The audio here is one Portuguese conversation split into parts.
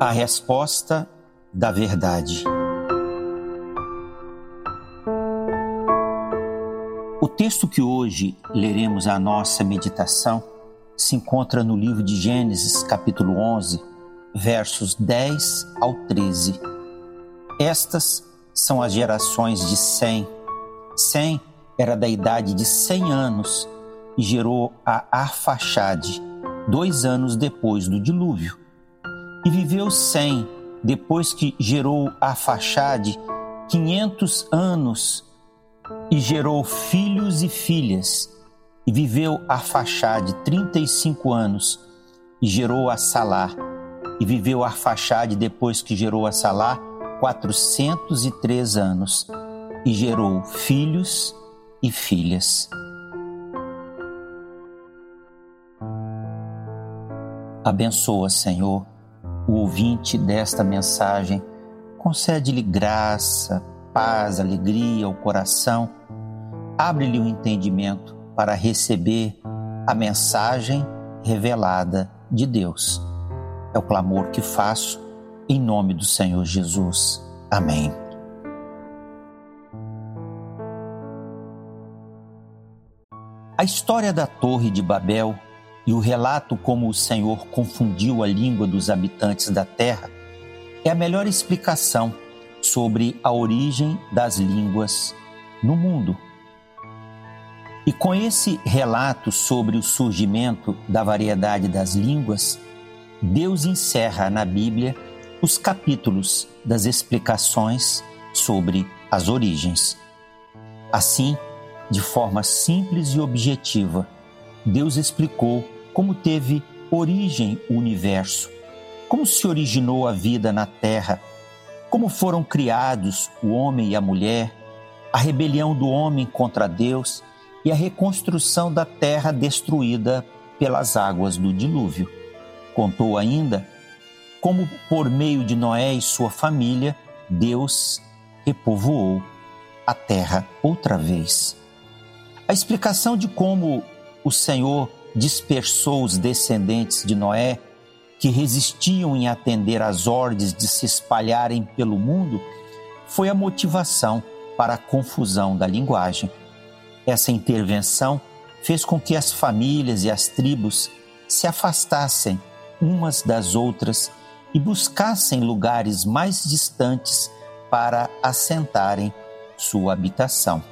A resposta da verdade. O texto que hoje leremos a nossa meditação se encontra no livro de Gênesis, capítulo 11, versos 10 ao 13. Estas são as gerações de Sem. Sem era da idade de 100 anos e gerou a Arfaxade, dois anos depois do dilúvio. E viveu Sem, depois que gerou Arfaxade, 500 anos e gerou filhos e filhas. E viveu Arfaxade 35 anos e gerou a Salá. E viveu Arfaxade depois que gerou a Salá 403 anos e gerou filhos e filhas. Abençoa, Senhor, o ouvinte desta mensagem. Concede-lhe graça, paz, alegria ao coração. Abre-lhe o entendimento para receber a mensagem revelada de Deus. É o clamor que faço em nome do Senhor Jesus. Amém. A história da Torre de Babel e o relato como o Senhor confundiu a língua dos habitantes da terra é a melhor explicação sobre a origem das línguas no mundo. E com esse relato sobre o surgimento da variedade das línguas, Deus encerra na Bíblia os capítulos das explicações sobre as origens. Assim, de forma simples e objetiva, Deus explicou como teve origem o universo, como se originou a vida na Terra, como foram criados o homem e a mulher, a rebelião do homem contra Deus e a reconstrução da terra destruída pelas águas do dilúvio. Contou ainda como, por meio de Noé e sua família, Deus repovoou a terra outra vez. A explicação de como o Senhor dispersou os descendentes de Noé, que resistiam em atender às ordens de se espalharem pelo mundo, foi a motivação para a confusão da linguagem. Essa intervenção fez com que as famílias e as tribos se afastassem umas das outras e buscassem lugares mais distantes para assentarem sua habitação.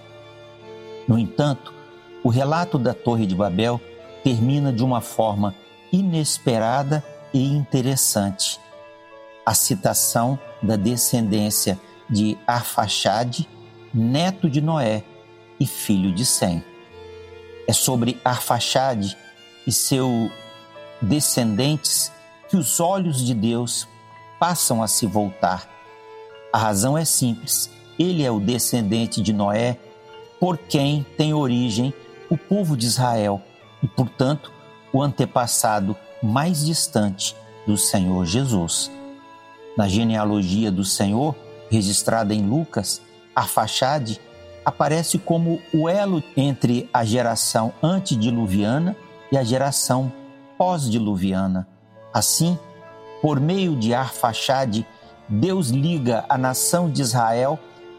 No entanto, o relato da Torre de Babel termina de uma forma inesperada e interessante. A citação da descendência de Arfaxade, neto de Noé e filho de Sem. É sobre Arfaxade e seus descendentes que os olhos de Deus passam a se voltar. A razão é simples: ele é o descendente de Noé, por quem tem origem o povo de Israel e, portanto, o antepassado mais distante do Senhor Jesus. Na genealogia do Senhor, registrada em Lucas, Arfaxade aparece como o elo entre a geração antediluviana e a geração pós-diluviana. Assim, por meio de Arfaxade, Deus liga a nação de Israel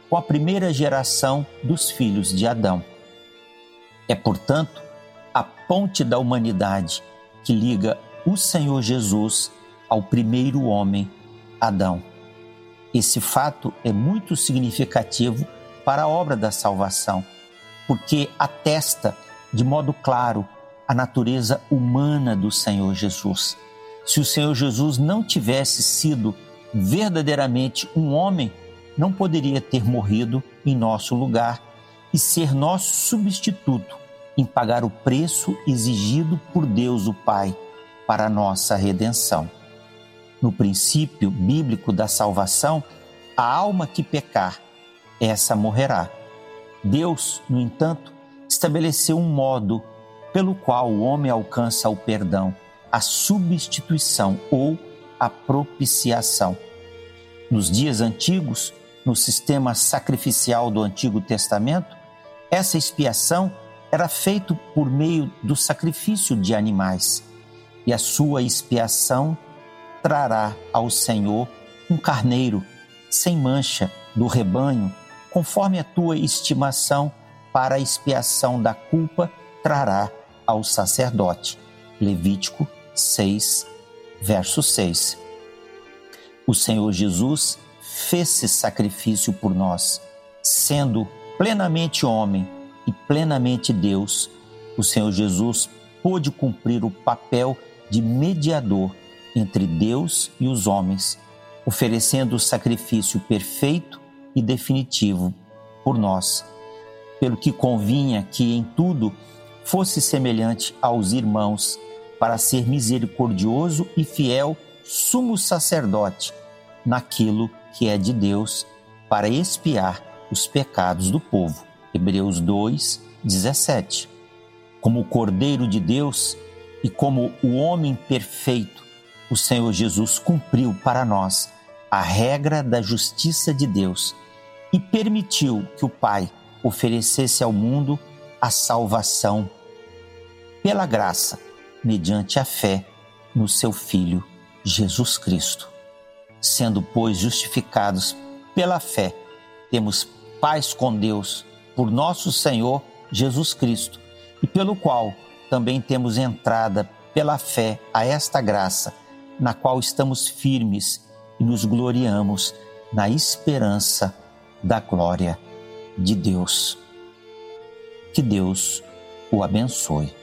com a primeira geração dos filhos de Adão. É, portanto, a ponte da humanidade que liga o Senhor Jesus ao primeiro homem, Adão. Esse fato é muito significativo para a obra da salvação, porque atesta de modo claro a natureza humana do Senhor Jesus. Se o Senhor Jesus não tivesse sido verdadeiramente um homem, não poderia ter morrido em nosso lugar e ser nosso substituto em pagar o preço exigido por Deus o Pai para a nossa redenção. No princípio bíblico da salvação, a alma que pecar, essa morrerá. Deus, no entanto, estabeleceu um modo pelo qual o homem alcança o perdão, a substituição ou a propiciação. Nos dias antigos, no sistema sacrificial do Antigo Testamento, essa expiação era feito por meio do sacrifício de animais, e a sua expiação trará ao Senhor um carneiro sem mancha do rebanho, conforme a tua estimação, para a expiação da culpa, trará ao sacerdote. Levítico 6, verso 6. O Senhor Jesus fez-se sacrifício por nós, sendo plenamente homem e plenamente Deus. O Senhor Jesus pôde cumprir o papel de mediador entre Deus e os homens, oferecendo o sacrifício perfeito e definitivo por nós, pelo que convinha que em tudo fosse semelhante aos irmãos, para ser misericordioso e fiel sumo sacerdote naquilo que é de Deus, para expiar os pecados do povo. Hebreus 2, 17. Como o Cordeiro de Deus e como o homem perfeito, o Senhor Jesus cumpriu para nós a regra da justiça de Deus e permitiu que o Pai oferecesse ao mundo a salvação pela graça, mediante a fé no seu Filho Jesus Cristo. Sendo, pois, justificados pela fé, temos paz com Deus por nosso Senhor Jesus Cristo, e pelo qual também temos entrada pela fé a esta graça, na qual estamos firmes e nos gloriamos na esperança da glória de Deus. Que Deus o abençoe.